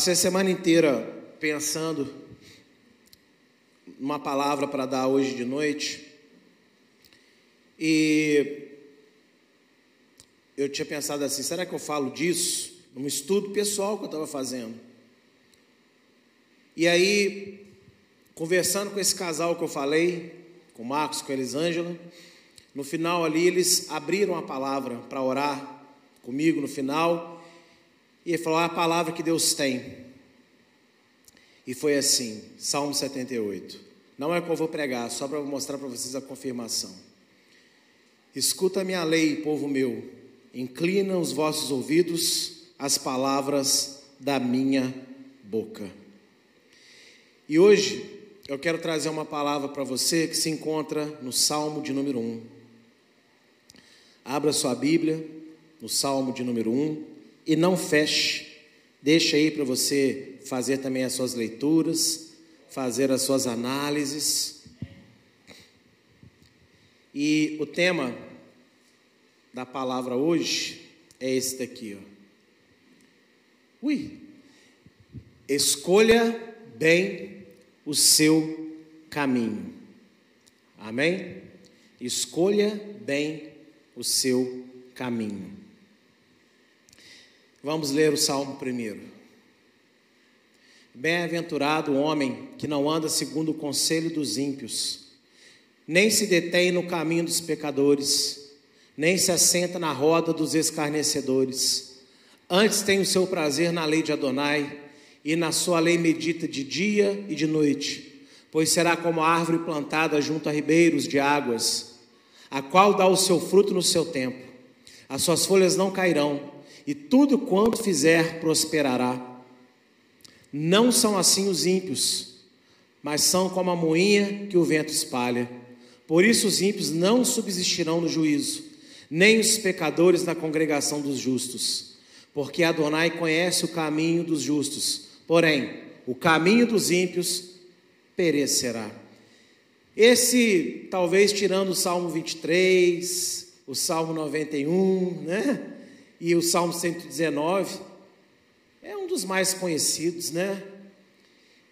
Passei a semana inteira pensando numa palavra para dar hoje de noite. E eu tinha pensado assim: será que eu falo disso? Num estudo pessoal que eu estava fazendo. E aí, conversando com esse casal que eu falei, com o Marcos, com a Elisângela, no final ali eles abriram a palavra para orar comigo no final. E ele falou: ah, a palavra que Deus tem. E foi assim, Salmo 78. Não é que eu vou pregar, só para mostrar para vocês a confirmação. Escuta a minha lei, povo meu, inclina os vossos ouvidos às palavras da minha boca. E hoje eu quero trazer uma palavra para você que se encontra no Salmo de número 1. Abra sua Bíblia no Salmo de número 1 e não feche. Deixa aí para você fazer também as suas leituras, fazer as suas análises. E o tema da palavra hoje é esse daqui, ó. Ui. Escolha bem o seu caminho. Amém? Escolha bem o seu caminho. Vamos ler o Salmo primeiro. Bem-aventurado o homem que não anda segundo o conselho dos ímpios, nem se detém no caminho dos pecadores, nem se assenta na roda dos escarnecedores. Antes tem o seu prazer na lei de Adonai, e na sua lei medita de dia e de noite, pois será como a árvore plantada junto a ribeiros de águas, a qual dá o seu fruto no seu tempo. As suas folhas não cairão e tudo quanto fizer prosperará. Não são assim os ímpios, mas são como a moinha que o vento espalha. Por isso os ímpios não subsistirão no juízo, nem os pecadores na congregação dos justos. Porque Adonai conhece o caminho dos justos, porém o caminho dos ímpios perecerá. Esse, talvez tirando o Salmo 23, o Salmo 91, né? E o Salmo 119 é um dos mais conhecidos, né?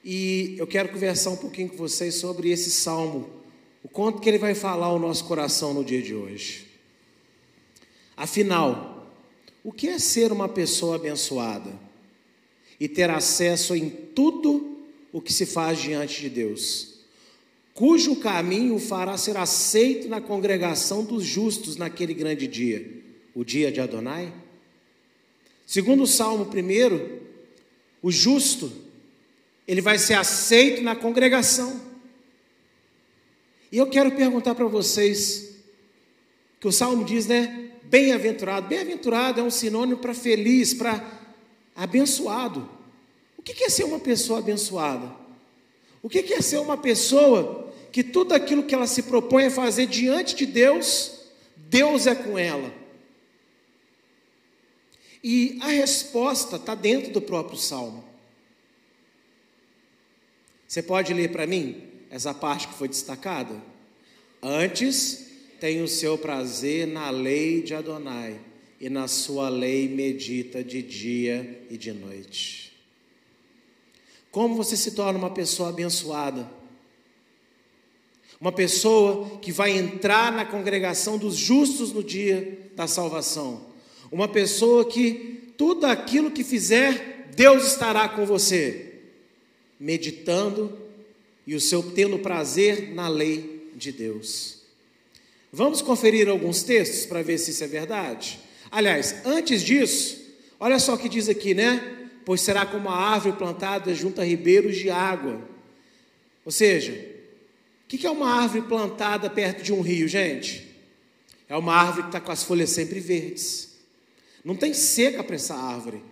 E eu quero conversar um pouquinho com vocês sobre esse salmo, o quanto que ele vai falar ao nosso coração no dia de hoje. Afinal, o que é ser uma pessoa abençoada e ter acesso em tudo o que se faz diante de Deus? Cujo caminho o fará ser aceito na congregação dos justos naquele grande dia o dia de Adonai? Segundo o Salmo primeiro, o justo, ele vai ser aceito na congregação. E eu quero perguntar para vocês, que o Salmo diz, né? Bem-aventurado. Bem-aventurado é um sinônimo para feliz, para abençoado. O que é ser uma pessoa abençoada? O que é ser uma pessoa que tudo aquilo que ela se propõe a fazer diante de Deus, Deus é com ela? E a resposta está dentro do próprio salmo. Você pode ler para mim essa parte que foi destacada? Antes tem o seu prazer na lei de Adonai, e na sua lei medita de dia e de noite. Como você se torna uma pessoa abençoada? Uma pessoa que vai entrar na congregação dos justos no dia da salvação. Uma pessoa que tudo aquilo que fizer, Deus estará com você, meditando e o seu tendo prazer na lei de Deus. Vamos conferir alguns textos para ver se isso é verdade? Aliás, antes disso, olha só o que diz aqui, né? Pois será como a árvore plantada junto a ribeiros de água. Ou seja, o que é uma árvore plantada perto de um rio, gente? É uma árvore que está com as folhas sempre verdes. Não tem seca para essa árvore.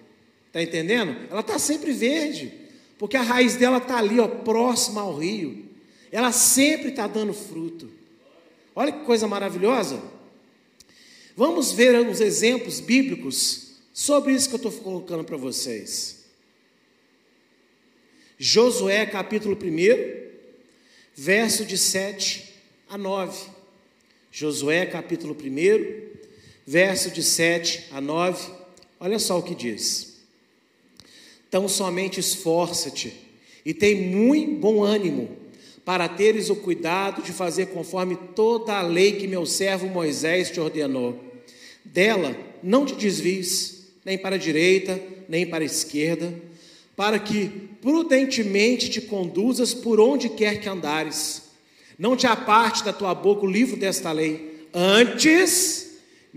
Está entendendo? Ela está sempre verde, porque a raiz dela está ali, ó, próxima ao rio. Ela sempre está dando fruto. Olha que coisa maravilhosa. Vamos ver uns exemplos bíblicos sobre isso que eu estou colocando para vocês. Josué capítulo 1, verso de 7 a 9. Josué capítulo 1, verso de 7 a 9, olha só o que diz. Tão somente esforça-te e tem muito bom ânimo, para teres o cuidado de fazer conforme toda a lei que meu servo Moisés te ordenou. Dela não te desvies, nem para a direita, nem para a esquerda, para que prudentemente te conduzas por onde quer que andares. Não te aparte da tua boca o livro desta lei, antes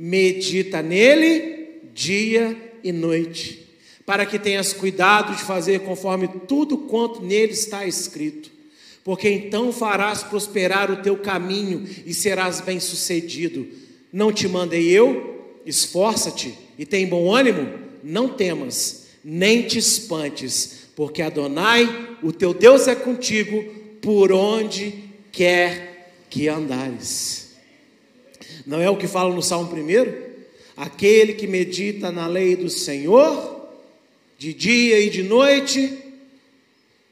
medita nele dia e noite, para que tenhas cuidado de fazer conforme tudo quanto nele está escrito, porque então farás prosperar o teu caminho e serás bem-sucedido. Não te mandei eu? Esforça-te e tem bom ânimo, não temas, nem te espantes, porque Adonai, o teu Deus é contigo por onde quer que andares. Não é o que fala no Salmo 1? Aquele que medita na lei do Senhor, de dia e de noite,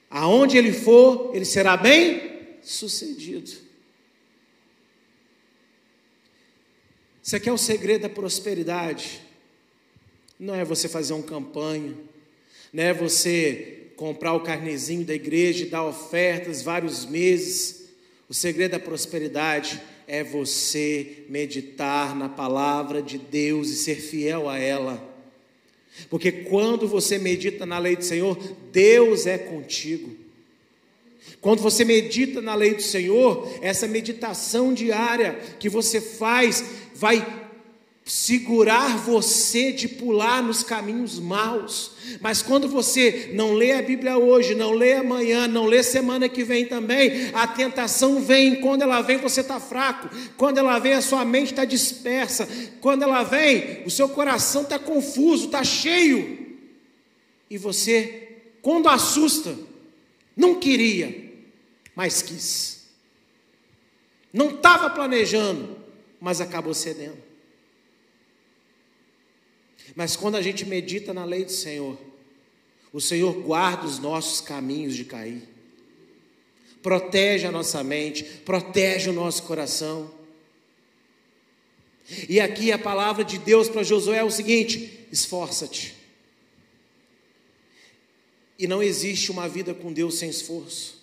aonde ele for, ele será bem sucedido. Isso aqui é o segredo da prosperidade. Não é você fazer uma campanha, não é você comprar o carnezinho da igreja e dar ofertas vários meses. O segredo da prosperidade é você meditar na palavra de Deus e ser fiel a ela. Porque quando você medita na lei do Senhor, Deus é contigo. Quando você medita na lei do Senhor, essa meditação diária que você faz vai segurar você de pular nos caminhos maus. Mas quando você não lê a Bíblia hoje, não lê amanhã, não lê semana que vem também, a tentação vem. Quando ela vem, você está fraco. Quando ela vem, a sua mente está dispersa. Quando ela vem, o seu coração está confuso, está cheio. E você, quando assusta, não queria, mas quis. Não estava planejando, mas acabou cedendo. Mas quando a gente medita na lei do Senhor, o Senhor guarda os nossos caminhos de cair, protege a nossa mente, protege o nosso coração. E aqui a palavra de Deus para Josué é o seguinte: esforça-te. E não existe uma vida com Deus sem esforço.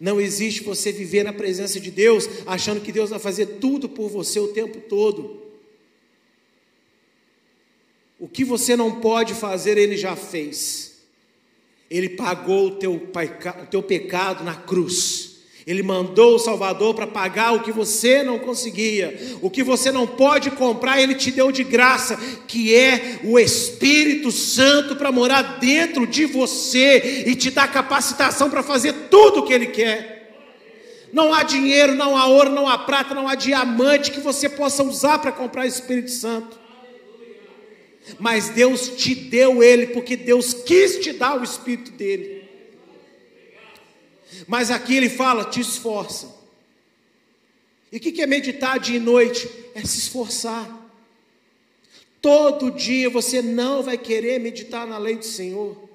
Não existe você viver na presença de Deus achando que Deus vai fazer tudo por você o tempo todo. O que você não pode fazer, ele já fez. Ele pagou o teu, o teu pecado na cruz. Ele mandou o Salvador para pagar o que você não conseguia, o que você não pode comprar, Ele te deu de graça, que é o Espírito Santo para morar dentro de você e te dar capacitação para fazer tudo o que Ele quer. Não há dinheiro, não há ouro, não há prata, não há diamante que você possa usar para comprar o Espírito Santo mas Deus te deu ele porque Deus quis te dar o espírito dele. Mas aqui ele fala: te esforça. E o que é meditar dia e noite? É se esforçar. Todo dia você não vai querer meditar na lei do Senhor.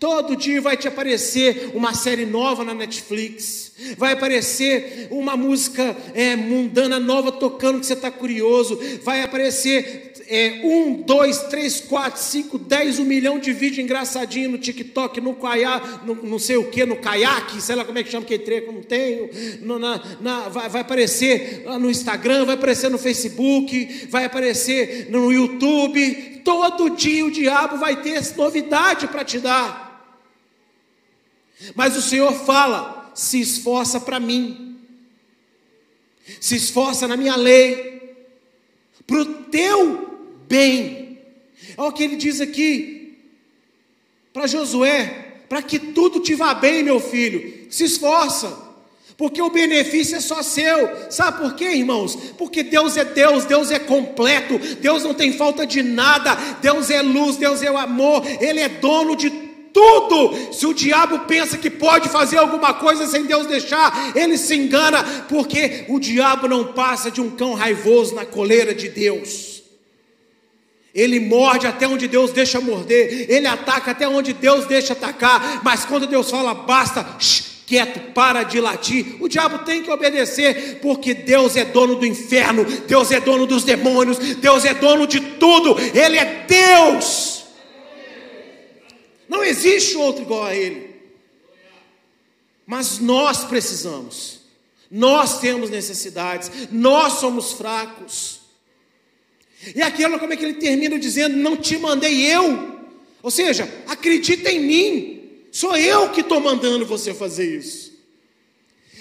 Todo dia vai te aparecer uma série nova na Netflix, vai aparecer uma música é, mundana nova tocando que você está curioso, vai aparecer é, um, dois, três, quatro, cinco, dez, um milhão de vídeos engraçadinhos no TikTok, no caiaque, no não sei o que, no caiaque, sei lá como é que chama que treco, não tenho, no, na, na, vai, vai, aparecer no Instagram, vai aparecer no Facebook, vai aparecer no YouTube, todo dia o diabo vai ter novidade para te dar. Mas o Senhor fala: se esforça para mim, se esforça na minha lei, para o teu bem. Olha o que ele diz aqui para Josué: para que tudo te vá bem, meu filho, se esforça. Porque o benefício é só seu. Sabe por quê, irmãos? Porque Deus é Deus, Deus é completo, Deus não tem falta de nada, Deus é luz, Deus é o amor, Ele é dono de tudo. Se o diabo pensa que pode fazer alguma coisa sem Deus deixar, ele se engana, porque o diabo não passa de um cão raivoso na coleira de Deus. Ele morde até onde Deus deixa morder, ele ataca até onde Deus deixa atacar, mas quando Deus fala basta, shh, quieto, para de latir, o diabo tem que obedecer, porque Deus é dono do inferno, Deus é dono dos demônios, Deus é dono de tudo, Ele é Deus. Não existe outro igual a Ele. Mas nós precisamos, nós temos necessidades, nós somos fracos. E aquilo, como é que ele termina dizendo: Não te mandei eu. Ou seja, acredita em mim, sou eu que estou mandando você fazer isso.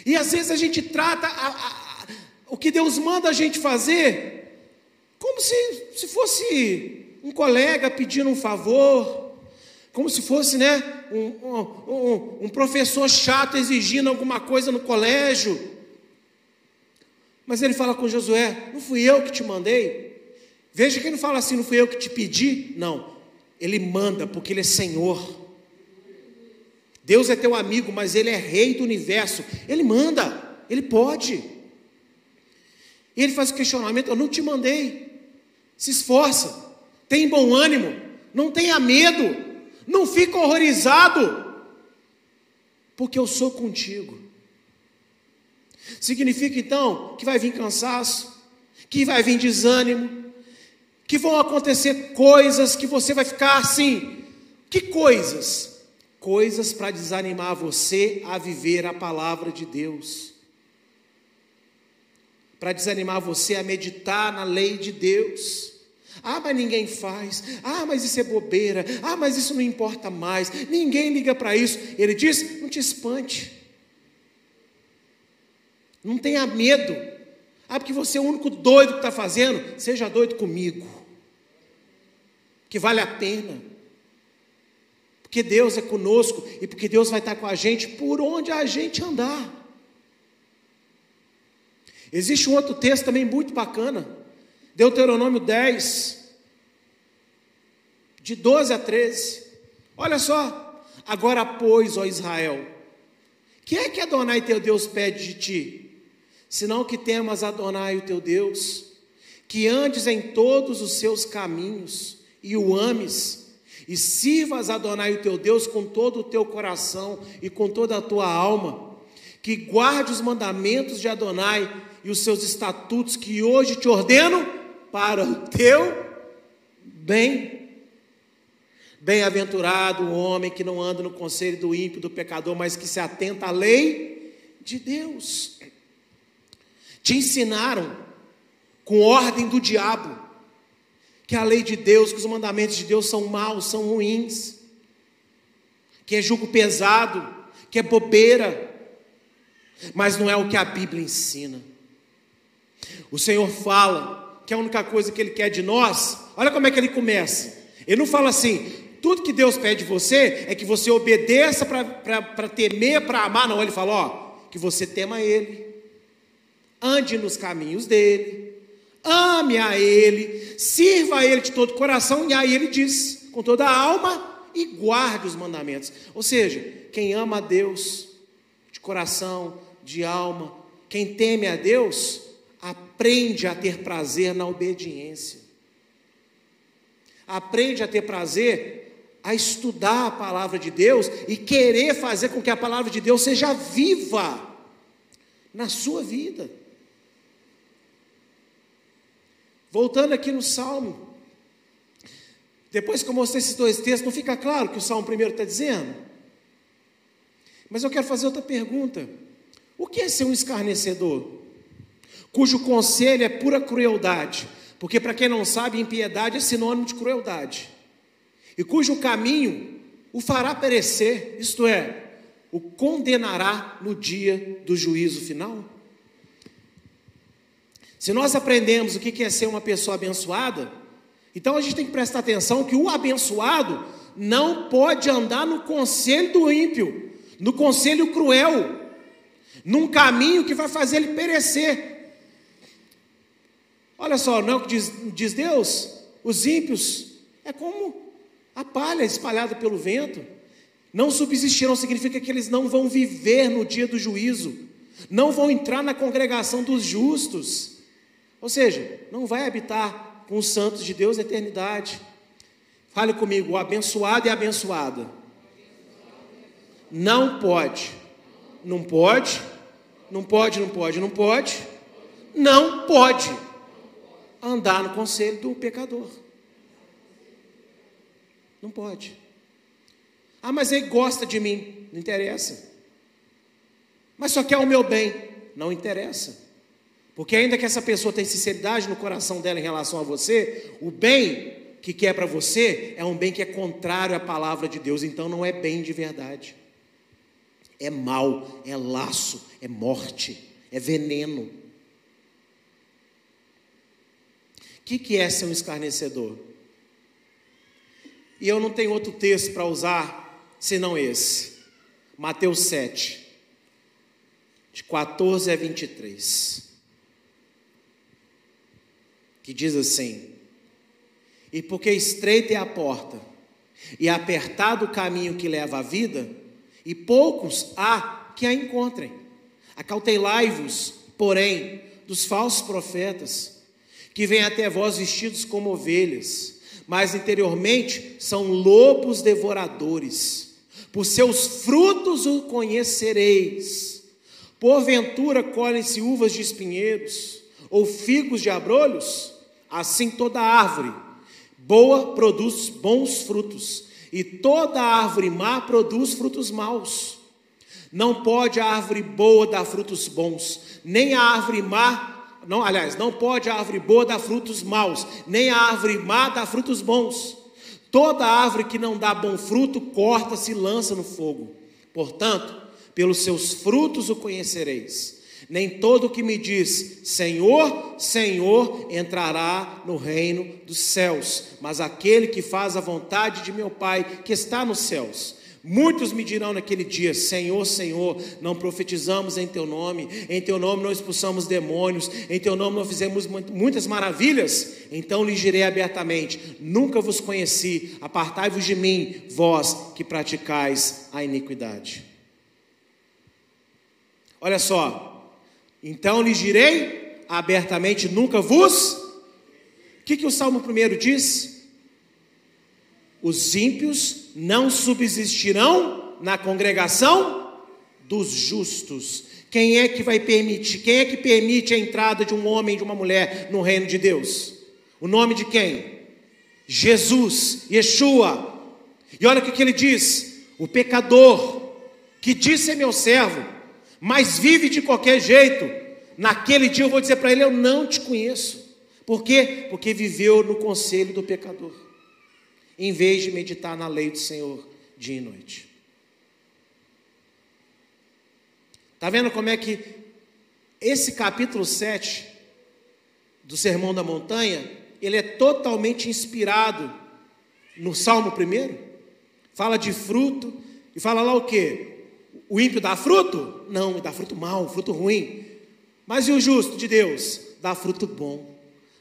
E às vezes a gente trata a, a, o que Deus manda a gente fazer como se, se fosse um colega pedindo um favor, como se fosse né, um, um, um professor chato exigindo alguma coisa no colégio. Mas ele fala com Josué: Não fui eu que te mandei. Veja que ele não fala assim: Não fui eu que te pedi. Não, ele manda porque ele é Senhor. Deus é teu amigo, mas ele é rei do universo. Ele manda, ele pode. E ele faz o questionamento: Eu não te mandei. Se esforça, tem bom ânimo, não tenha medo. Não fica horrorizado, porque eu sou contigo. Significa então que vai vir cansaço, que vai vir desânimo, que vão acontecer coisas que você vai ficar assim. Que coisas? Coisas para desanimar você a viver a palavra de Deus. Para desanimar você a meditar na lei de Deus. Ah, mas ninguém faz. Ah, mas isso é bobeira. Ah, mas isso não importa mais. Ninguém liga para isso. Ele diz: não te espante. Não tenha medo. Ah, porque você é o único doido que está fazendo. Seja doido comigo. Que vale a pena. Porque Deus é conosco e porque Deus vai estar com a gente por onde a gente andar. Existe um outro texto também muito bacana Deuteronômio 10, de 12 a 13. Olha só. Agora, pois, ó Israel, que é que Adonai teu Deus pede de ti? Senão que temas Adonai o teu Deus, que andes em todos os seus caminhos e o ames, e sirvas Adonai o teu Deus com todo o teu coração e com toda a tua alma, que guarde os mandamentos de Adonai e os seus estatutos que hoje te ordeno para o teu bem. Bem-aventurado o homem que não anda no conselho do ímpio, do pecador, mas que se atenta à lei de Deus. Te ensinaram, com ordem do diabo, que a lei de Deus, que os mandamentos de Deus são maus, são ruins, que é jugo pesado, que é bobeira, mas não é o que a Bíblia ensina. O Senhor fala que a única coisa que Ele quer de nós, olha como é que ele começa. Ele não fala assim, tudo que Deus pede de você é que você obedeça para temer, para amar. Não, ele fala, ó, que você tema Ele, ande nos caminhos dEle, ame a Ele, sirva a Ele de todo o coração, e aí ele diz, com toda a alma, e guarde os mandamentos. Ou seja, quem ama a Deus de coração, de alma, quem teme a Deus, aprende a ter prazer na obediência. Aprende a ter prazer a estudar a palavra de Deus e querer fazer com que a palavra de Deus seja viva na sua vida. Voltando aqui no Salmo, depois que eu mostrei esses dois textos, não fica claro o que o Salmo primeiro está dizendo? Mas eu quero fazer outra pergunta: o que é ser um escarnecedor? cujo conselho é pura crueldade, porque para quem não sabe, impiedade é sinônimo de crueldade, e cujo caminho o fará perecer, isto é, o condenará no dia do juízo final. Se nós aprendemos o que é ser uma pessoa abençoada, então a gente tem que prestar atenção que o abençoado não pode andar no conselho do ímpio, no conselho cruel, num caminho que vai fazer ele perecer. Olha só, não é o que diz, diz Deus? Os ímpios é como a palha espalhada pelo vento. Não subsistirão significa que eles não vão viver no dia do juízo, não vão entrar na congregação dos justos. Ou seja, não vai habitar com os santos de Deus a eternidade. Fale comigo, o abençoado e a abençoada. Não pode. Não pode. Não pode, não pode, não pode. Não pode andar no conselho do pecador. Não pode. Ah, mas ele gosta de mim. Não interessa. Mas só quer o meu bem. Não interessa. Porque ainda que essa pessoa tenha sinceridade no coração dela em relação a você, o bem que quer para você é um bem que é contrário à palavra de Deus, então não é bem de verdade. É mal, é laço, é morte, é veneno. O que, que é ser um escarnecedor? E eu não tenho outro texto para usar senão esse. Mateus 7, de 14 a 23. Que diz assim: E porque estreita é a porta, e apertado o caminho que leva à vida, e poucos há que a encontrem. Acautelai-vos, porém, dos falsos profetas, que vêm até vós vestidos como ovelhas, mas interiormente são lobos devoradores. Por seus frutos o conhecereis. Porventura colhem-se uvas de espinheiros ou figos de abrolhos? Assim toda árvore boa produz bons frutos, e toda árvore má produz frutos maus. Não pode a árvore boa dar frutos bons, nem a árvore má não, aliás, não pode a árvore boa dar frutos maus, nem a árvore má dar frutos bons. Toda árvore que não dá bom fruto, corta-se e lança no fogo. Portanto, pelos seus frutos o conhecereis. Nem todo que me diz Senhor, Senhor entrará no reino dos céus, mas aquele que faz a vontade de meu Pai que está nos céus. Muitos me dirão naquele dia: Senhor, Senhor, não profetizamos em Teu nome, em Teu nome não expulsamos demônios, em Teu nome não fizemos muitas maravilhas. Então lhes direi abertamente: Nunca vos conheci, apartai-vos de mim, vós que praticais a iniquidade. Olha só, então lhes direi abertamente: Nunca vos. O que, que o Salmo 1 diz? Os ímpios não subsistirão na congregação dos justos. Quem é que vai permitir? Quem é que permite a entrada de um homem e de uma mulher no reino de Deus? O nome de quem? Jesus, Yeshua. E olha o que, que ele diz: o pecador que disse é meu servo, mas vive de qualquer jeito. Naquele dia eu vou dizer para ele: Eu não te conheço. Por quê? Porque viveu no conselho do pecador em vez de meditar na lei do Senhor dia e noite. Está vendo como é que esse capítulo 7 do Sermão da Montanha, ele é totalmente inspirado no Salmo 1? Fala de fruto e fala lá o que? O ímpio dá fruto? Não, dá fruto mau, fruto ruim. Mas e o justo de Deus? Dá fruto bom.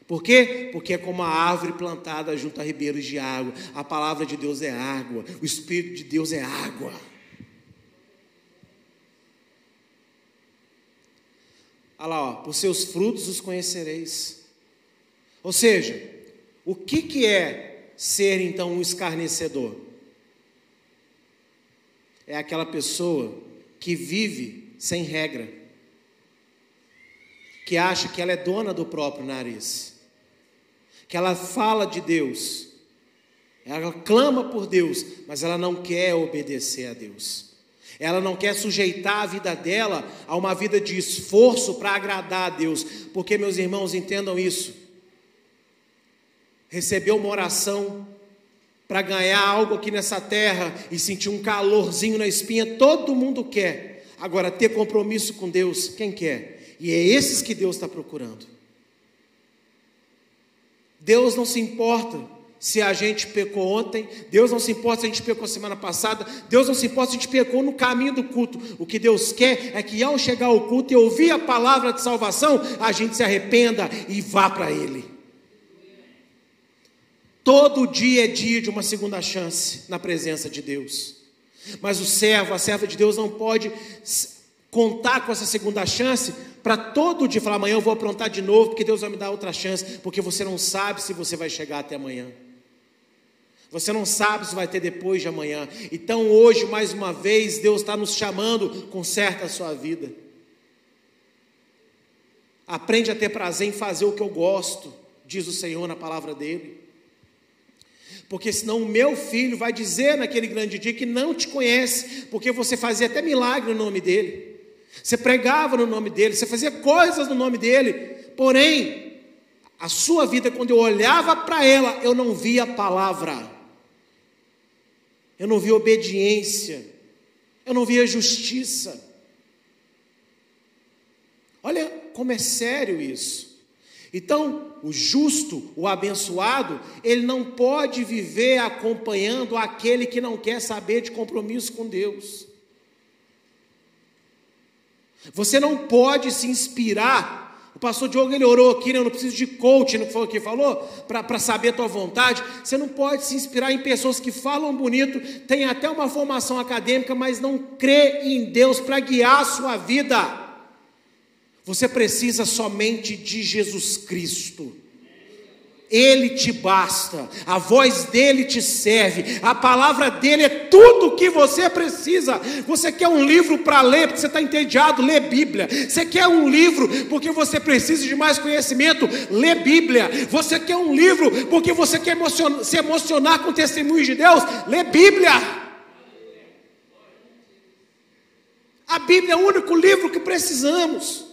Por quê? Porque é como a árvore plantada junto a ribeiros de água. A palavra de Deus é água, o Espírito de Deus é água. Olha lá, ó, por seus frutos os conhecereis. Ou seja, o que, que é ser então um escarnecedor? É aquela pessoa que vive sem regra, que acha que ela é dona do próprio nariz que ela fala de Deus, ela clama por Deus, mas ela não quer obedecer a Deus. Ela não quer sujeitar a vida dela a uma vida de esforço para agradar a Deus, porque, meus irmãos, entendam isso. Receber uma oração para ganhar algo aqui nessa terra e sentir um calorzinho na espinha, todo mundo quer. Agora, ter compromisso com Deus, quem quer? E é esses que Deus está procurando. Deus não se importa se a gente pecou ontem, Deus não se importa se a gente pecou semana passada, Deus não se importa se a gente pecou no caminho do culto. O que Deus quer é que ao chegar ao culto e ouvir a palavra de salvação, a gente se arrependa e vá para Ele. Todo dia é dia de uma segunda chance na presença de Deus. Mas o servo, a serva de Deus não pode contar com essa segunda chance para todo dia falar amanhã eu vou aprontar de novo, porque Deus vai me dar outra chance, porque você não sabe se você vai chegar até amanhã. Você não sabe se vai ter depois de amanhã. Então hoje, mais uma vez, Deus está nos chamando, conserta a sua vida. Aprende a ter prazer em fazer o que eu gosto, diz o Senhor na palavra dele. Porque senão o meu filho vai dizer naquele grande dia que não te conhece, porque você fazia até milagre no nome dele. Você pregava no nome dele, você fazia coisas no nome dele. Porém, a sua vida, quando eu olhava para ela, eu não via palavra. Eu não via obediência. Eu não via justiça. Olha como é sério isso. Então, o justo, o abençoado, ele não pode viver acompanhando aquele que não quer saber de compromisso com Deus. Você não pode se inspirar. O pastor Diogo ele orou aqui, né? eu não preciso de coach, não foi o que falou? Para saber a tua vontade. Você não pode se inspirar em pessoas que falam bonito, têm até uma formação acadêmica, mas não crê em Deus para guiar a sua vida. Você precisa somente de Jesus Cristo. Ele te basta, a voz dele te serve, a palavra dele é tudo o que você precisa. Você quer um livro para ler porque você está entediado? Lê Bíblia. Você quer um livro porque você precisa de mais conhecimento? Lê Bíblia. Você quer um livro porque você quer se emocionar com testemunhos de Deus? Lê Bíblia. A Bíblia é o único livro que precisamos.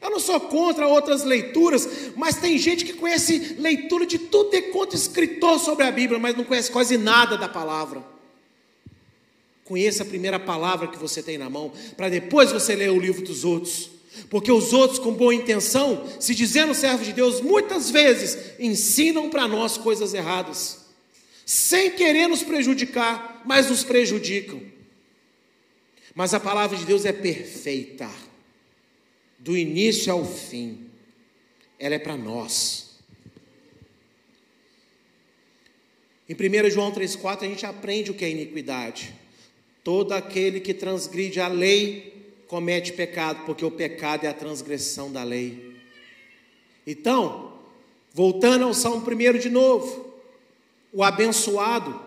Eu não sou contra outras leituras, mas tem gente que conhece leitura de tudo e quanto escritor sobre a Bíblia, mas não conhece quase nada da palavra. Conheça a primeira palavra que você tem na mão, para depois você ler o livro dos outros. Porque os outros, com boa intenção, se dizendo servo de Deus, muitas vezes ensinam para nós coisas erradas, sem querer nos prejudicar, mas nos prejudicam. Mas a palavra de Deus é perfeita do início ao fim, ela é para nós. Em 1 João 3,4 a gente aprende o que é iniquidade. Todo aquele que transgride a lei comete pecado, porque o pecado é a transgressão da lei. Então, voltando ao Salmo 1 de novo, o abençoado,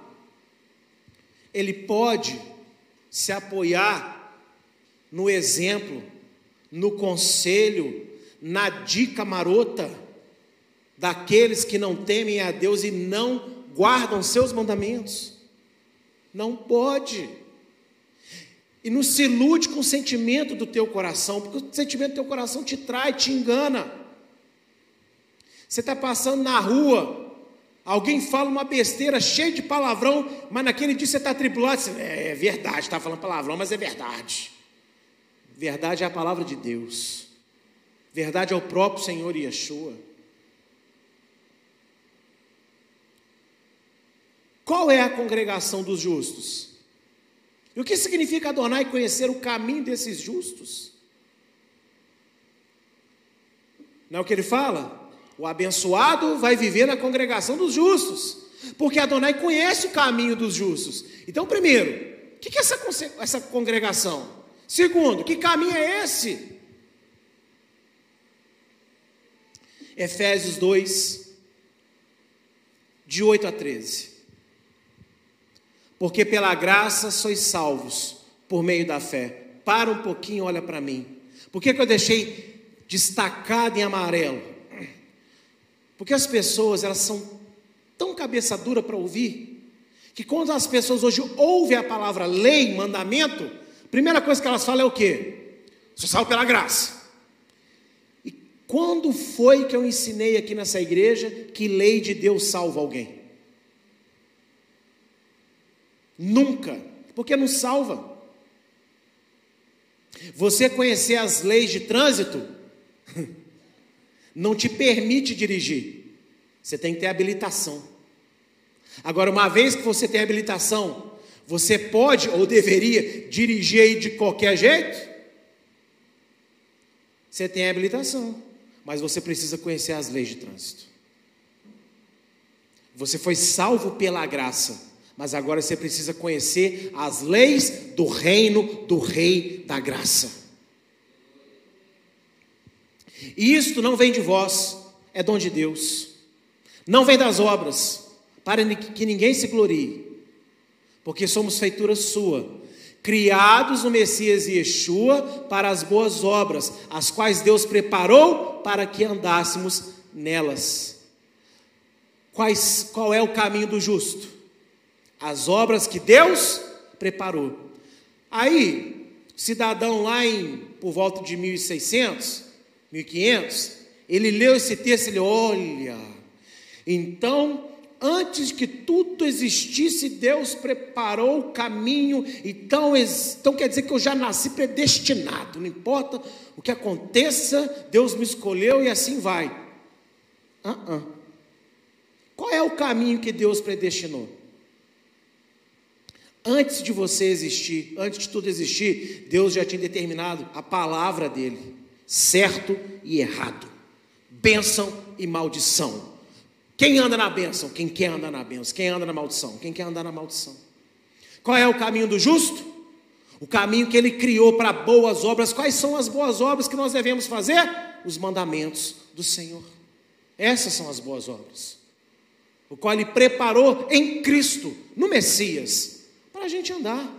ele pode se apoiar no exemplo no conselho, na dica marota daqueles que não temem a Deus e não guardam seus mandamentos. Não pode. E não se ilude com o sentimento do teu coração, porque o sentimento do teu coração te trai, te engana. Você está passando na rua, alguém fala uma besteira cheia de palavrão, mas naquele dia você está tribulado, você, é, é verdade, está falando palavrão, mas é verdade. Verdade é a palavra de Deus. Verdade é o próprio Senhor Yeshua. Qual é a congregação dos justos? E o que significa adornar e conhecer o caminho desses justos? Não é o que ele fala? O abençoado vai viver na congregação dos justos, porque Adonai conhece o caminho dos justos. Então, primeiro, o que é essa, essa congregação? Segundo, que caminho é esse? Efésios 2, de 8 a 13. Porque pela graça sois salvos, por meio da fé. Para um pouquinho, olha para mim. Por que, que eu deixei destacado em amarelo? Porque as pessoas, elas são tão cabeça dura para ouvir, que quando as pessoas hoje ouvem a palavra lei, mandamento, Primeira coisa que elas falam é o quê? Sou salvo pela graça. E quando foi que eu ensinei aqui nessa igreja que lei de Deus salva alguém? Nunca, porque não salva. Você conhecer as leis de trânsito não te permite dirigir. Você tem que ter habilitação. Agora, uma vez que você tem habilitação, você pode ou deveria dirigir aí de qualquer jeito? Você tem habilitação, mas você precisa conhecer as leis de trânsito. Você foi salvo pela graça, mas agora você precisa conhecer as leis do reino do Rei da Graça. E isto não vem de vós, é dom de Deus. Não vem das obras, para que ninguém se glorie porque somos feitura sua, criados no Messias Yeshua para as boas obras, as quais Deus preparou para que andássemos nelas. Quais, qual é o caminho do justo? As obras que Deus preparou. Aí, cidadão lá em por volta de 1600, 1500, ele leu esse texto, ele olha. Então, antes que tudo existisse, Deus preparou o caminho. Então, então quer dizer que eu já nasci predestinado. Não importa o que aconteça, Deus me escolheu e assim vai. Uh -uh. Qual é o caminho que Deus predestinou? Antes de você existir, antes de tudo existir, Deus já tinha determinado a palavra dele, certo e errado, bênção e maldição. Quem anda na bênção? Quem quer andar na bênção? Quem anda na maldição? Quem quer andar na maldição? Qual é o caminho do justo? O caminho que ele criou para boas obras. Quais são as boas obras que nós devemos fazer? Os mandamentos do Senhor. Essas são as boas obras. O qual ele preparou em Cristo, no Messias, para a gente andar.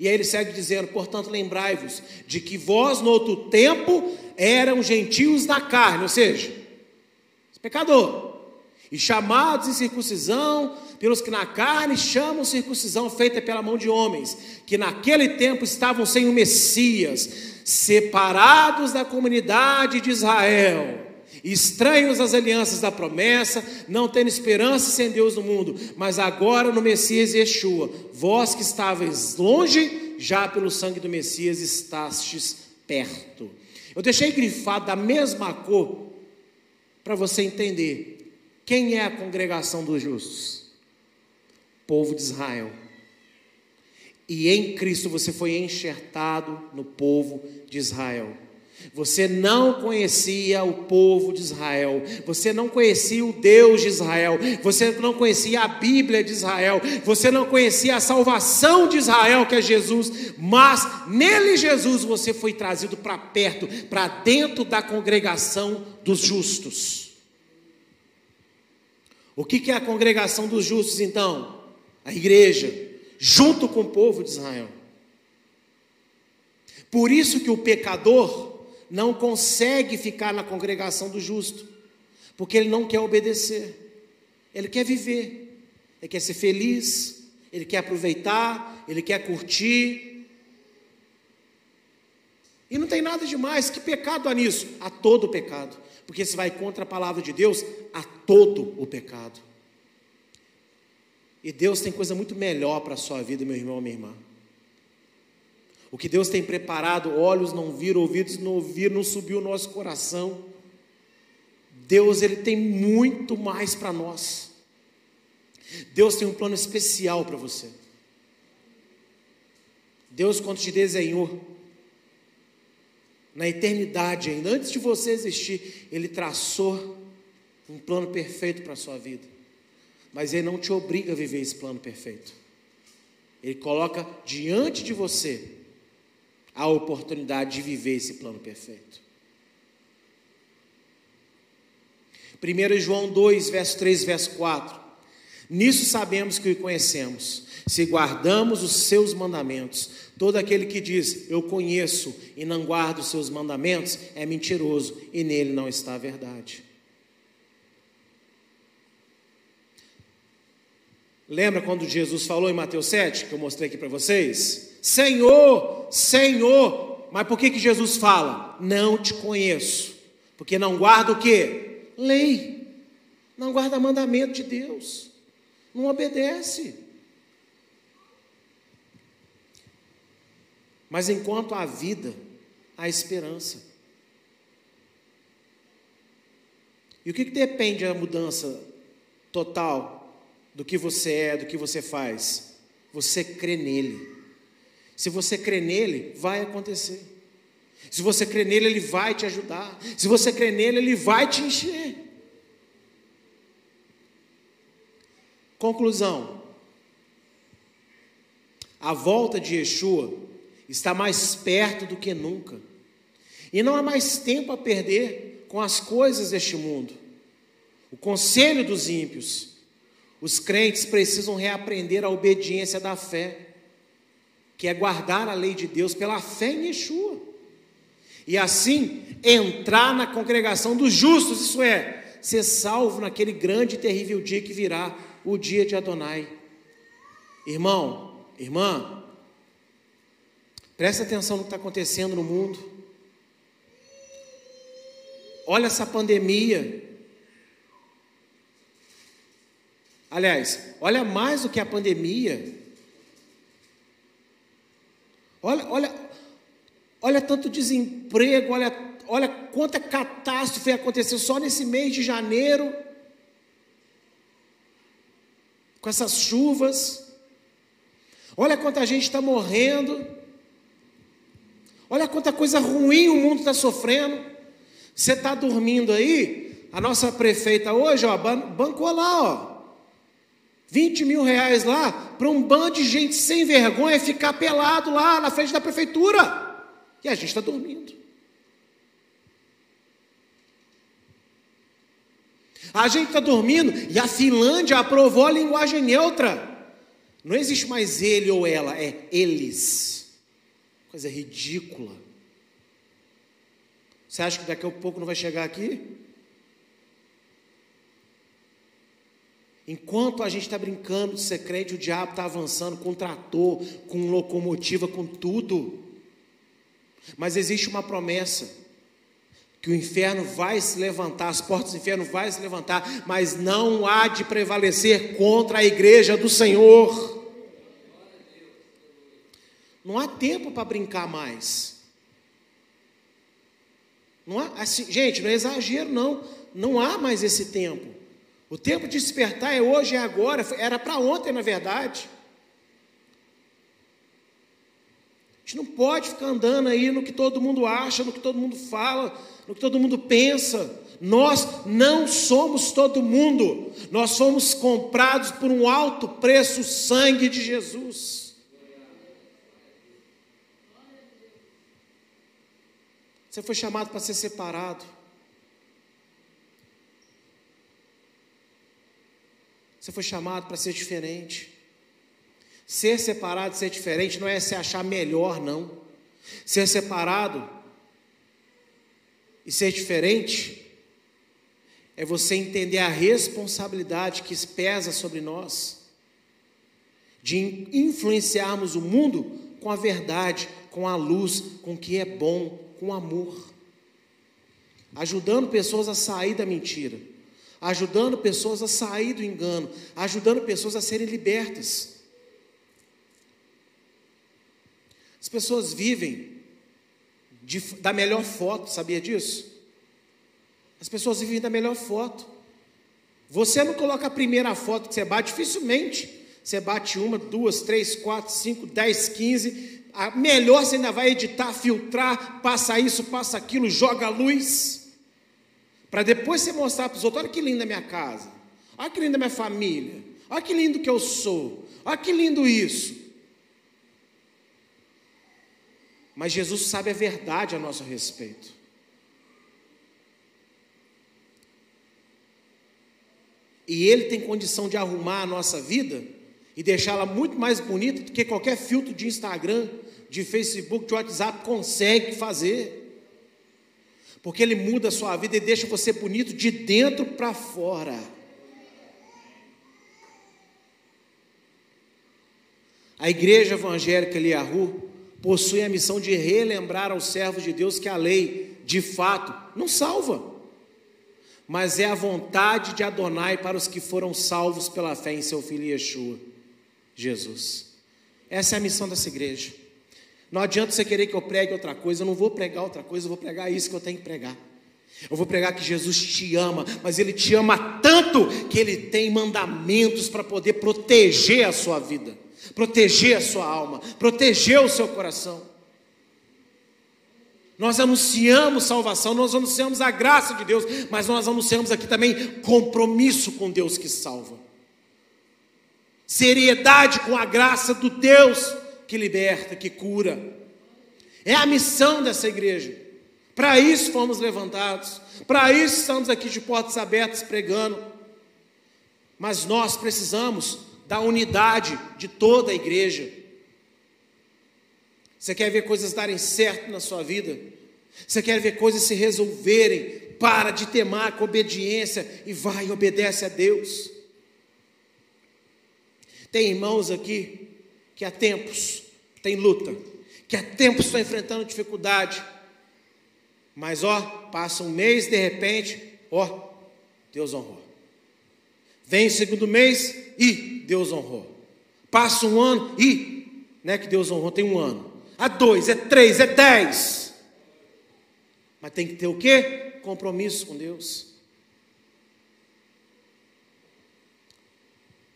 E aí ele segue dizendo: portanto, lembrai-vos de que vós, no outro tempo, eram gentios da carne, ou seja, pecador. E chamados em circuncisão, pelos que na carne chamam circuncisão feita pela mão de homens, que naquele tempo estavam sem o Messias, separados da comunidade de Israel, estranhos às alianças da promessa, não tendo esperança sem Deus no mundo, mas agora no Messias Yeshua, vós que estavais longe, já pelo sangue do Messias estastes perto. Eu deixei grifado da mesma cor para você entender quem é a congregação dos justos: povo de Israel. E em Cristo você foi enxertado no povo de Israel. Você não conhecia o povo de Israel, você não conhecia o Deus de Israel, você não conhecia a Bíblia de Israel, você não conhecia a salvação de Israel, que é Jesus, mas nele, Jesus, você foi trazido para perto, para dentro da congregação dos justos. O que é a congregação dos justos, então? A igreja, junto com o povo de Israel. Por isso que o pecador não consegue ficar na congregação do justo, porque ele não quer obedecer, ele quer viver, ele quer ser feliz, ele quer aproveitar, ele quer curtir. E não tem nada de mais, que pecado há nisso? Há todo pecado, porque se vai contra a palavra de Deus, há todo o pecado. E Deus tem coisa muito melhor para a sua vida, meu irmão, minha irmã. O que Deus tem preparado, olhos não viram, ouvidos não ouviram, não subiu o nosso coração. Deus, Ele tem muito mais para nós. Deus tem um plano especial para você. Deus, quando te desenhou, na eternidade ainda, antes de você existir, Ele traçou um plano perfeito para a sua vida. Mas Ele não te obriga a viver esse plano perfeito. Ele coloca diante de você a oportunidade de viver esse plano perfeito. 1 João 2, verso 3, verso 4. Nisso sabemos que o conhecemos, se guardamos os seus mandamentos. Todo aquele que diz, eu conheço e não guarda os seus mandamentos, é mentiroso e nele não está a verdade. Lembra quando Jesus falou em Mateus 7, que eu mostrei aqui para vocês? Senhor, Senhor. Mas por que, que Jesus fala? Não te conheço. Porque não guarda o que? Lei. Não guarda mandamento de Deus. Não obedece. Mas enquanto há vida, há esperança. E o que, que depende da mudança total do que você é, do que você faz? Você crê nele. Se você crê nele, vai acontecer. Se você crê nele, ele vai te ajudar. Se você crê nele, ele vai te encher. Conclusão: a volta de Yeshua está mais perto do que nunca, e não há mais tempo a perder com as coisas deste mundo. O conselho dos ímpios, os crentes precisam reaprender a obediência da fé que é guardar a lei de Deus pela fé em Yeshua. E assim entrar na congregação dos justos, isso é, ser salvo naquele grande e terrível dia que virá, o dia de Adonai. Irmão, irmã, presta atenção no que está acontecendo no mundo. Olha essa pandemia. Aliás, olha mais do que a pandemia. Olha, olha, olha tanto desemprego, olha, olha quanta catástrofe aconteceu só nesse mês de janeiro, com essas chuvas. Olha quanta gente está morrendo. Olha quanta coisa ruim o mundo está sofrendo. Você está dormindo aí? A nossa prefeita hoje, ó, bancou lá, ó. 20 mil reais lá para um bando de gente sem vergonha ficar pelado lá na frente da prefeitura. E a gente está dormindo. A gente está dormindo e a Finlândia aprovou a linguagem neutra. Não existe mais ele ou ela, é eles. Coisa ridícula. Você acha que daqui a pouco não vai chegar aqui? Enquanto a gente está brincando de secreto, o diabo está avançando com trator, com locomotiva, com tudo. Mas existe uma promessa que o inferno vai se levantar, as portas do inferno vai se levantar, mas não há de prevalecer contra a igreja do Senhor. Não há tempo para brincar mais. Não há, assim, gente, não é exagero, não. Não há mais esse tempo. O tempo de despertar é hoje, é agora. Era para ontem, na verdade. A gente não pode ficar andando aí no que todo mundo acha, no que todo mundo fala, no que todo mundo pensa. Nós não somos todo mundo. Nós somos comprados por um alto preço, o sangue de Jesus. Você foi chamado para ser separado. Você foi chamado para ser diferente. Ser separado, ser diferente, não é se achar melhor, não. Ser separado e ser diferente é você entender a responsabilidade que pesa sobre nós de influenciarmos o mundo com a verdade, com a luz, com o que é bom, com amor, ajudando pessoas a sair da mentira, ajudando pessoas a sair do engano, ajudando pessoas a serem libertas. As pessoas vivem de, da melhor foto, sabia disso? As pessoas vivem da melhor foto. Você não coloca a primeira foto que você bate, dificilmente. Você bate uma, duas, três, quatro, cinco, dez, quinze, a melhor você ainda vai editar, filtrar, passa isso, passa aquilo, joga a luz, para depois você mostrar para os outros: olha que linda a minha casa, olha que linda a minha família, olha que lindo que eu sou, olha que lindo isso. Mas Jesus sabe a verdade a nosso respeito. E Ele tem condição de arrumar a nossa vida e deixá-la muito mais bonita do que qualquer filtro de Instagram, de Facebook, de WhatsApp consegue fazer. Porque ele muda a sua vida e deixa você bonito de dentro para fora. A igreja evangélica Eliahu possui a missão de relembrar aos servos de Deus que a lei, de fato, não salva, mas é a vontade de Adonai para os que foram salvos pela fé em seu filho Yeshua, Jesus. Essa é a missão dessa igreja. Não adianta você querer que eu pregue outra coisa, eu não vou pregar outra coisa, eu vou pregar isso que eu tenho que pregar. Eu vou pregar que Jesus te ama, mas Ele te ama tanto que Ele tem mandamentos para poder proteger a sua vida, proteger a sua alma, proteger o seu coração. Nós anunciamos salvação, nós anunciamos a graça de Deus, mas nós anunciamos aqui também compromisso com Deus que salva, seriedade com a graça do Deus que liberta, que cura. É a missão dessa igreja. Para isso fomos levantados. Para isso estamos aqui de portas abertas pregando. Mas nós precisamos da unidade de toda a igreja. Você quer ver coisas darem certo na sua vida? Você quer ver coisas se resolverem para de temar com obediência e vai e obedece a Deus. Tem irmãos aqui que há tempos tem luta, que há tempos estão enfrentando dificuldade, mas ó, passa um mês de repente, ó, Deus honrou. Vem o segundo mês e Deus honrou. Passa um ano e, né, que Deus honrou, tem um ano. Há dois, é três, é dez. Mas tem que ter o quê? Compromisso com Deus.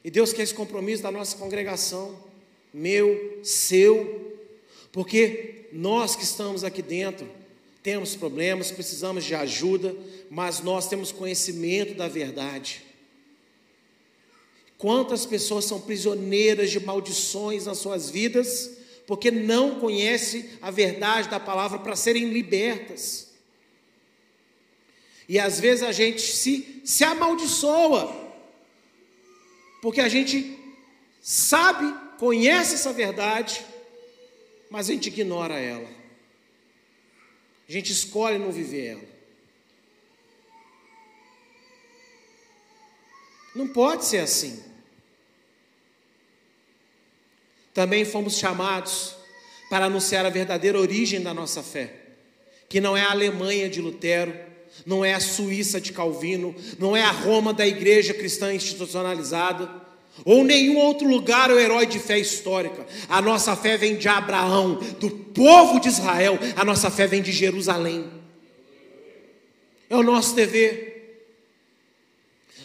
E Deus quer esse compromisso da nossa congregação, meu, seu, porque nós que estamos aqui dentro temos problemas, precisamos de ajuda, mas nós temos conhecimento da verdade. Quantas pessoas são prisioneiras de maldições nas suas vidas, porque não conhecem a verdade da palavra para serem libertas. E às vezes a gente se, se amaldiçoa, porque a gente sabe, conhece essa verdade, mas a gente ignora ela. A gente escolhe não viver ela. Não pode ser assim. Também fomos chamados para anunciar a verdadeira origem da nossa fé, que não é a Alemanha de Lutero, não é a Suíça de Calvino, não é a Roma da igreja cristã institucionalizada, ou nenhum outro lugar o herói de fé histórica. A nossa fé vem de Abraão, do povo de Israel, a nossa fé vem de Jerusalém. É o nosso dever.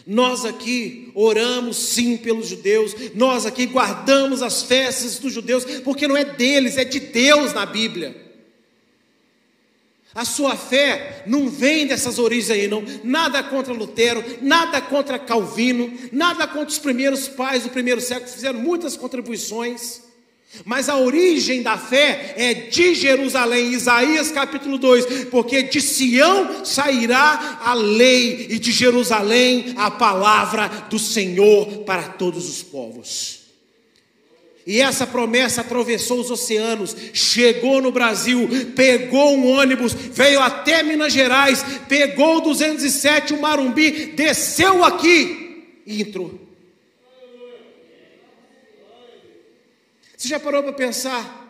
Nós aqui oramos sim pelos judeus, nós aqui guardamos as festas dos judeus, porque não é deles, é de Deus na Bíblia. A sua fé não vem dessas origens aí, não. Nada contra Lutero, nada contra Calvino, nada contra os primeiros pais do primeiro século, fizeram muitas contribuições. Mas a origem da fé é de Jerusalém, Isaías capítulo 2, porque de Sião sairá a lei, e de Jerusalém a palavra do Senhor para todos os povos. E essa promessa atravessou os oceanos, chegou no Brasil, pegou um ônibus, veio até Minas Gerais, pegou o 207, o Marumbi, desceu aqui e entrou. Você já parou para pensar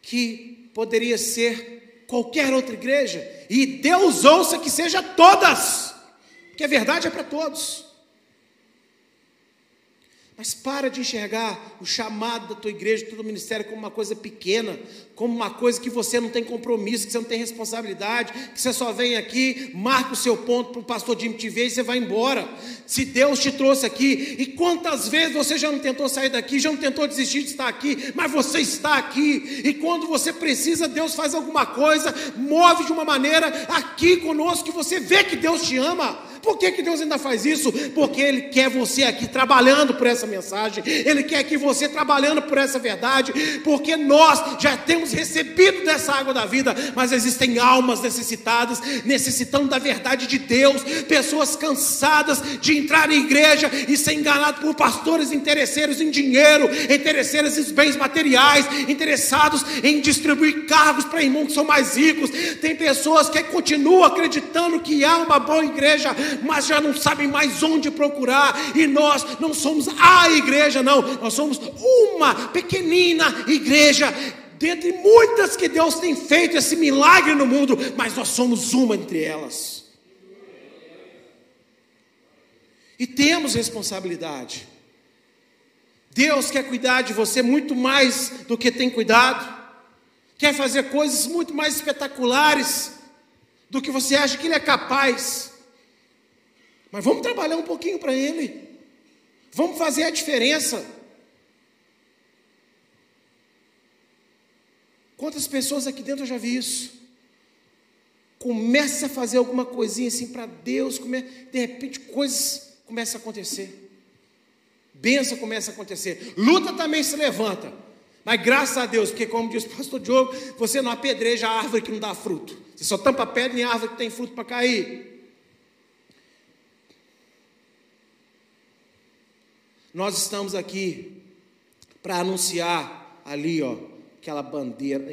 que poderia ser qualquer outra igreja? E Deus ouça que seja todas, porque a verdade é para todos. Mas para de enxergar o chamado da tua igreja, do teu ministério como uma coisa pequena, como uma coisa que você não tem compromisso, que você não tem responsabilidade, que você só vem aqui, marca o seu ponto para o pastor Jim te ver e você vai embora. Se Deus te trouxe aqui, e quantas vezes você já não tentou sair daqui, já não tentou desistir de estar aqui, mas você está aqui, e quando você precisa, Deus faz alguma coisa, move de uma maneira aqui conosco, que você vê que Deus te ama. Por que, que Deus ainda faz isso? Porque Ele quer você aqui trabalhando por essa mensagem, Ele quer que você trabalhando por essa verdade, porque nós já temos recebido dessa água da vida, mas existem almas necessitadas, necessitando da verdade de Deus, pessoas cansadas de entrar em igreja e ser enganado por pastores interesseiros em dinheiro, interesseiros em bens materiais, interessados em distribuir cargos para irmãos que são mais ricos. Tem pessoas que continuam acreditando que há uma boa igreja, mas já não sabem mais onde procurar, e nós não somos a igreja, não, nós somos uma pequenina igreja, dentre muitas que Deus tem feito esse milagre no mundo, mas nós somos uma entre elas. E temos responsabilidade. Deus quer cuidar de você muito mais do que tem cuidado, quer fazer coisas muito mais espetaculares do que você acha que Ele é capaz. Mas vamos trabalhar um pouquinho para Ele. Vamos fazer a diferença. Quantas pessoas aqui dentro eu já vi isso? Começa a fazer alguma coisinha assim para Deus, come... de repente coisas começam a acontecer. Benção começa a acontecer. Luta também se levanta. Mas graças a Deus, porque como diz o pastor Diogo, você não apedreja a árvore que não dá fruto. Você só tampa pedra em árvore que tem fruto para cair. Nós estamos aqui para anunciar ali, ó, aquela bandeira.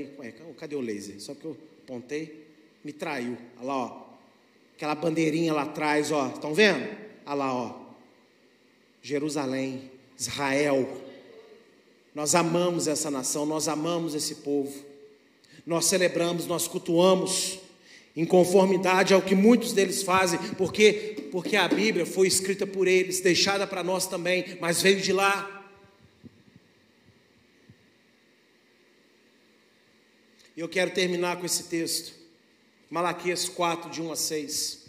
Cadê o laser? Só que eu apontei. me traiu. Olha lá, ó. Aquela bandeirinha lá atrás, ó. Estão vendo? Olha lá, ó. Jerusalém, Israel. Nós amamos essa nação, nós amamos esse povo. Nós celebramos, nós cultuamos em conformidade ao que muitos deles fazem, porque porque a Bíblia foi escrita por eles, deixada para nós também, mas veio de lá. Eu quero terminar com esse texto. Malaquias 4, de 1 a 6.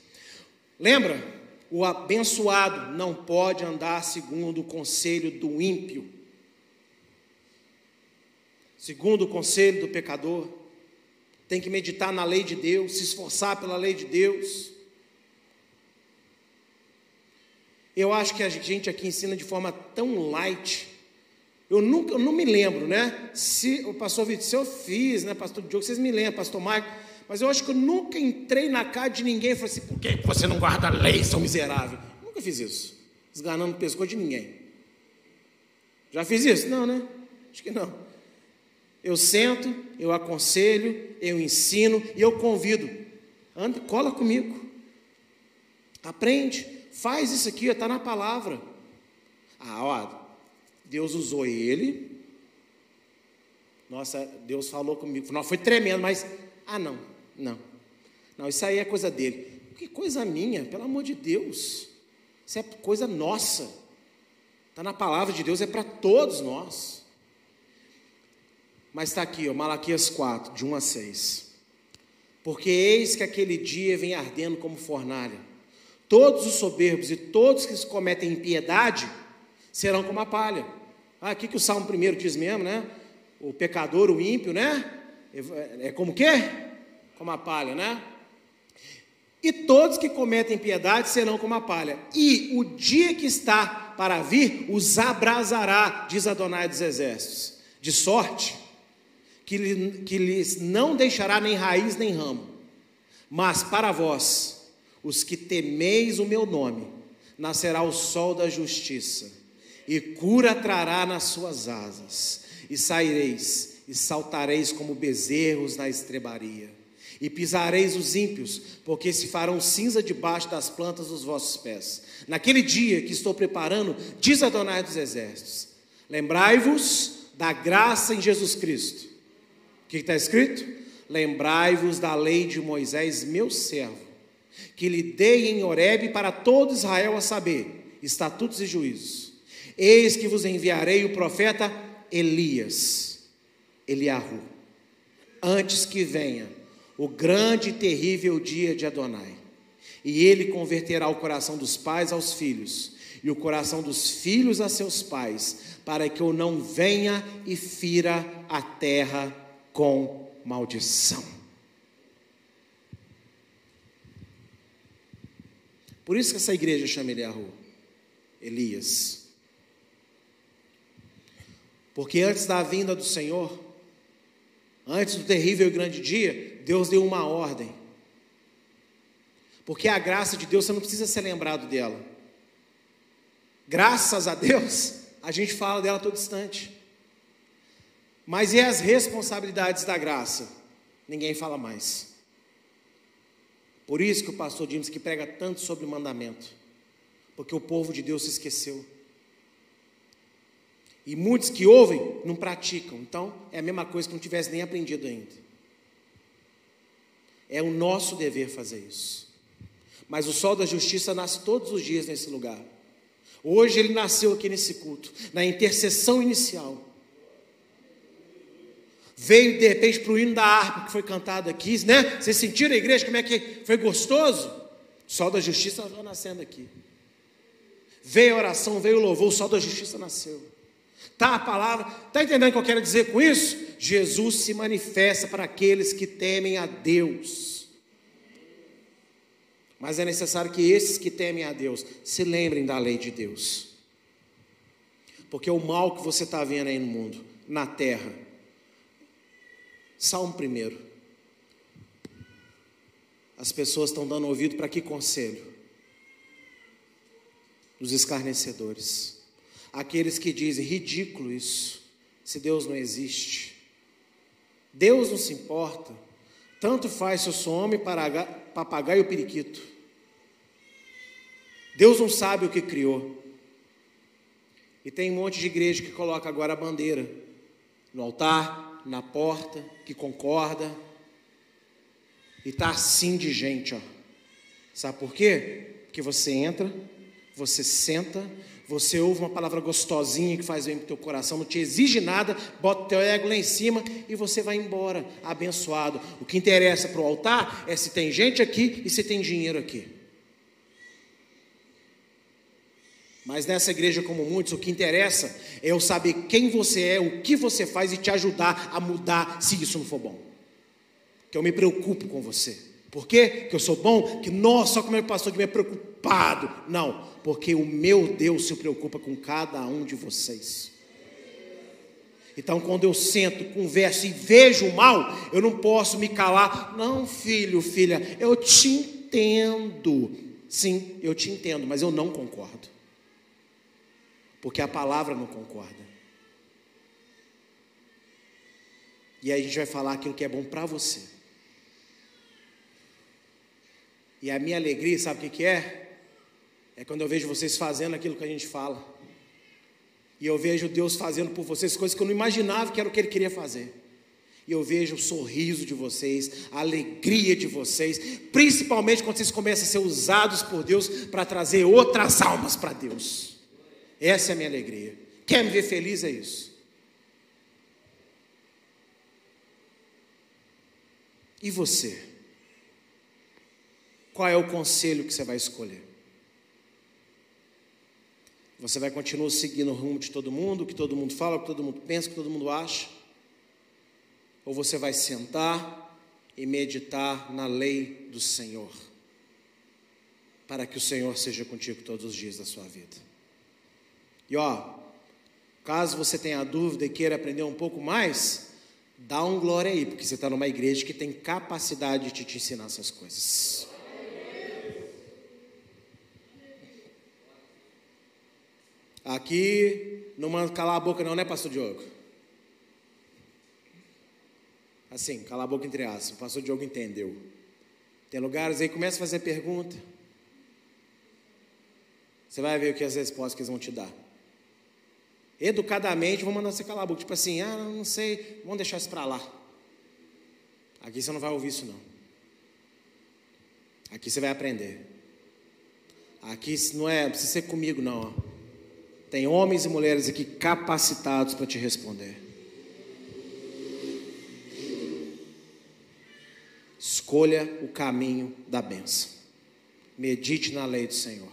Lembra? O abençoado não pode andar segundo o conselho do ímpio, segundo o conselho do pecador. Tem que meditar na lei de Deus, se esforçar pela lei de Deus. Eu acho que a gente aqui ensina de forma tão light. Eu nunca, eu não me lembro, né? Se o pastor Vitor, se eu fiz, né, pastor Diogo, vocês me lembram, pastor Marco, mas eu acho que eu nunca entrei na casa de ninguém e falei assim: por que você não guarda a lei, seu miserável? Nunca fiz isso. Esganando o pescoço de ninguém. Já fiz isso? Não, né? Acho que não. Eu sento, eu aconselho, eu ensino e eu convido. Anda, cola comigo. Aprende, faz isso aqui, está na palavra. Ah, ó, Deus usou ele. Nossa, Deus falou comigo. Não, foi tremendo, mas. Ah, não, não. Não, isso aí é coisa dele. Que coisa minha, pelo amor de Deus. Isso é coisa nossa. Está na palavra de Deus, é para todos nós. Mas está aqui, ó, Malaquias 4, de 1 a 6. Porque eis que aquele dia vem ardendo como fornalha. Todos os soberbos e todos que cometem impiedade serão como a palha. Ah, aqui que o Salmo primeiro diz mesmo, né? O pecador, o ímpio, né? É, é como o quê? Como a palha, né? E todos que cometem piedade serão como a palha. E o dia que está para vir os abrasará, diz Adonai dos Exércitos. De sorte que, que lhes não deixará nem raiz nem ramo. Mas para vós, os que temeis o meu nome, nascerá o sol da justiça, e cura trará nas suas asas, e saireis, e saltareis como bezerros na estrebaria, e pisareis os ímpios, porque se farão cinza debaixo das plantas dos vossos pés. Naquele dia que estou preparando, diz Adonai dos Exércitos: lembrai-vos da graça em Jesus Cristo que está escrito? Lembrai-vos da lei de Moisés, meu servo, que lhe dei em Horebe para todo Israel a saber, estatutos e juízos. Eis que vos enviarei o profeta Elias, Eliahu, antes que venha o grande e terrível dia de Adonai. E ele converterá o coração dos pais aos filhos, e o coração dos filhos a seus pais, para que eu não venha e fira a terra com maldição. Por isso que essa igreja chama rua, Elias. Porque antes da vinda do Senhor, antes do terrível e grande dia, Deus deu uma ordem. Porque a graça de Deus, você não precisa ser lembrado dela. Graças a Deus, a gente fala dela todo instante. Mas e as responsabilidades da graça? Ninguém fala mais. Por isso que o pastor James que prega tanto sobre o mandamento, porque o povo de Deus se esqueceu. E muitos que ouvem não praticam. Então, é a mesma coisa que não tivesse nem aprendido ainda. É o nosso dever fazer isso. Mas o sol da justiça nasce todos os dias nesse lugar. Hoje ele nasceu aqui nesse culto, na intercessão inicial veio de repente para o hino da harpa que foi cantado aqui, né? Vocês sentiram a igreja como é que foi gostoso? O sol da justiça está nascendo aqui. Veio a oração, veio o louvor, o sol da justiça nasceu. Tá a palavra, tá entendendo o que eu quero dizer com isso? Jesus se manifesta para aqueles que temem a Deus. Mas é necessário que esses que temem a Deus se lembrem da lei de Deus. Porque o mal que você está vendo aí no mundo, na terra, Salmo primeiro. As pessoas estão dando ouvido para que conselho? Os escarnecedores. Aqueles que dizem, ridículo isso, se Deus não existe. Deus não se importa. Tanto faz se eu sou homem, papagaio ou periquito. Deus não sabe o que criou. E tem um monte de igreja que coloca agora a bandeira no altar, na porta, que concorda. E está assim de gente, ó. Sabe por quê? Porque você entra, você senta, você ouve uma palavra gostosinha que faz bem para o teu coração, não te exige nada, bota o teu ego lá em cima e você vai embora, abençoado. O que interessa para o altar é se tem gente aqui e se tem dinheiro aqui. Mas nessa igreja, como muitos, o que interessa é eu saber quem você é, o que você faz e te ajudar a mudar se isso não for bom. Que eu me preocupo com você. Por quê? Que eu sou bom? Que, nossa, só como é pastor que me é preocupado. Não, porque o meu Deus se preocupa com cada um de vocês. Então, quando eu sento, converso e vejo o mal, eu não posso me calar. Não, filho, filha, eu te entendo. Sim, eu te entendo, mas eu não concordo. Porque a palavra não concorda. E aí a gente vai falar aquilo que é bom para você. E a minha alegria, sabe o que, que é? É quando eu vejo vocês fazendo aquilo que a gente fala. E eu vejo Deus fazendo por vocês coisas que eu não imaginava que era o que Ele queria fazer. E eu vejo o sorriso de vocês, a alegria de vocês, principalmente quando vocês começam a ser usados por Deus para trazer outras almas para Deus. Essa é a minha alegria. Quer me ver feliz? É isso. E você? Qual é o conselho que você vai escolher? Você vai continuar seguindo o rumo de todo mundo, o que todo mundo fala, o que todo mundo pensa, o que todo mundo acha? Ou você vai sentar e meditar na lei do Senhor, para que o Senhor seja contigo todos os dias da sua vida? E ó, caso você tenha dúvida e queira aprender um pouco mais, dá um glória aí, porque você está numa igreja que tem capacidade de te ensinar essas coisas. Aqui não manda calar a boca não, né, pastor Diogo? Assim, calar a boca entre aspas, o pastor Diogo entendeu. Tem lugares aí, começa a fazer pergunta. Você vai ver o que as respostas que eles vão te dar. Educadamente, vão mandar você calar a boca. Tipo assim, ah, não sei, vamos deixar isso para lá. Aqui você não vai ouvir isso não. Aqui você vai aprender. Aqui não é, precisa ser comigo não. Tem homens e mulheres aqui capacitados para te responder. Escolha o caminho da benção. Medite na lei do Senhor.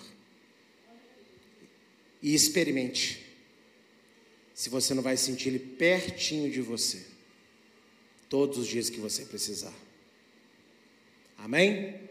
E experimente. Se você não vai sentir Ele pertinho de você. Todos os dias que você precisar. Amém?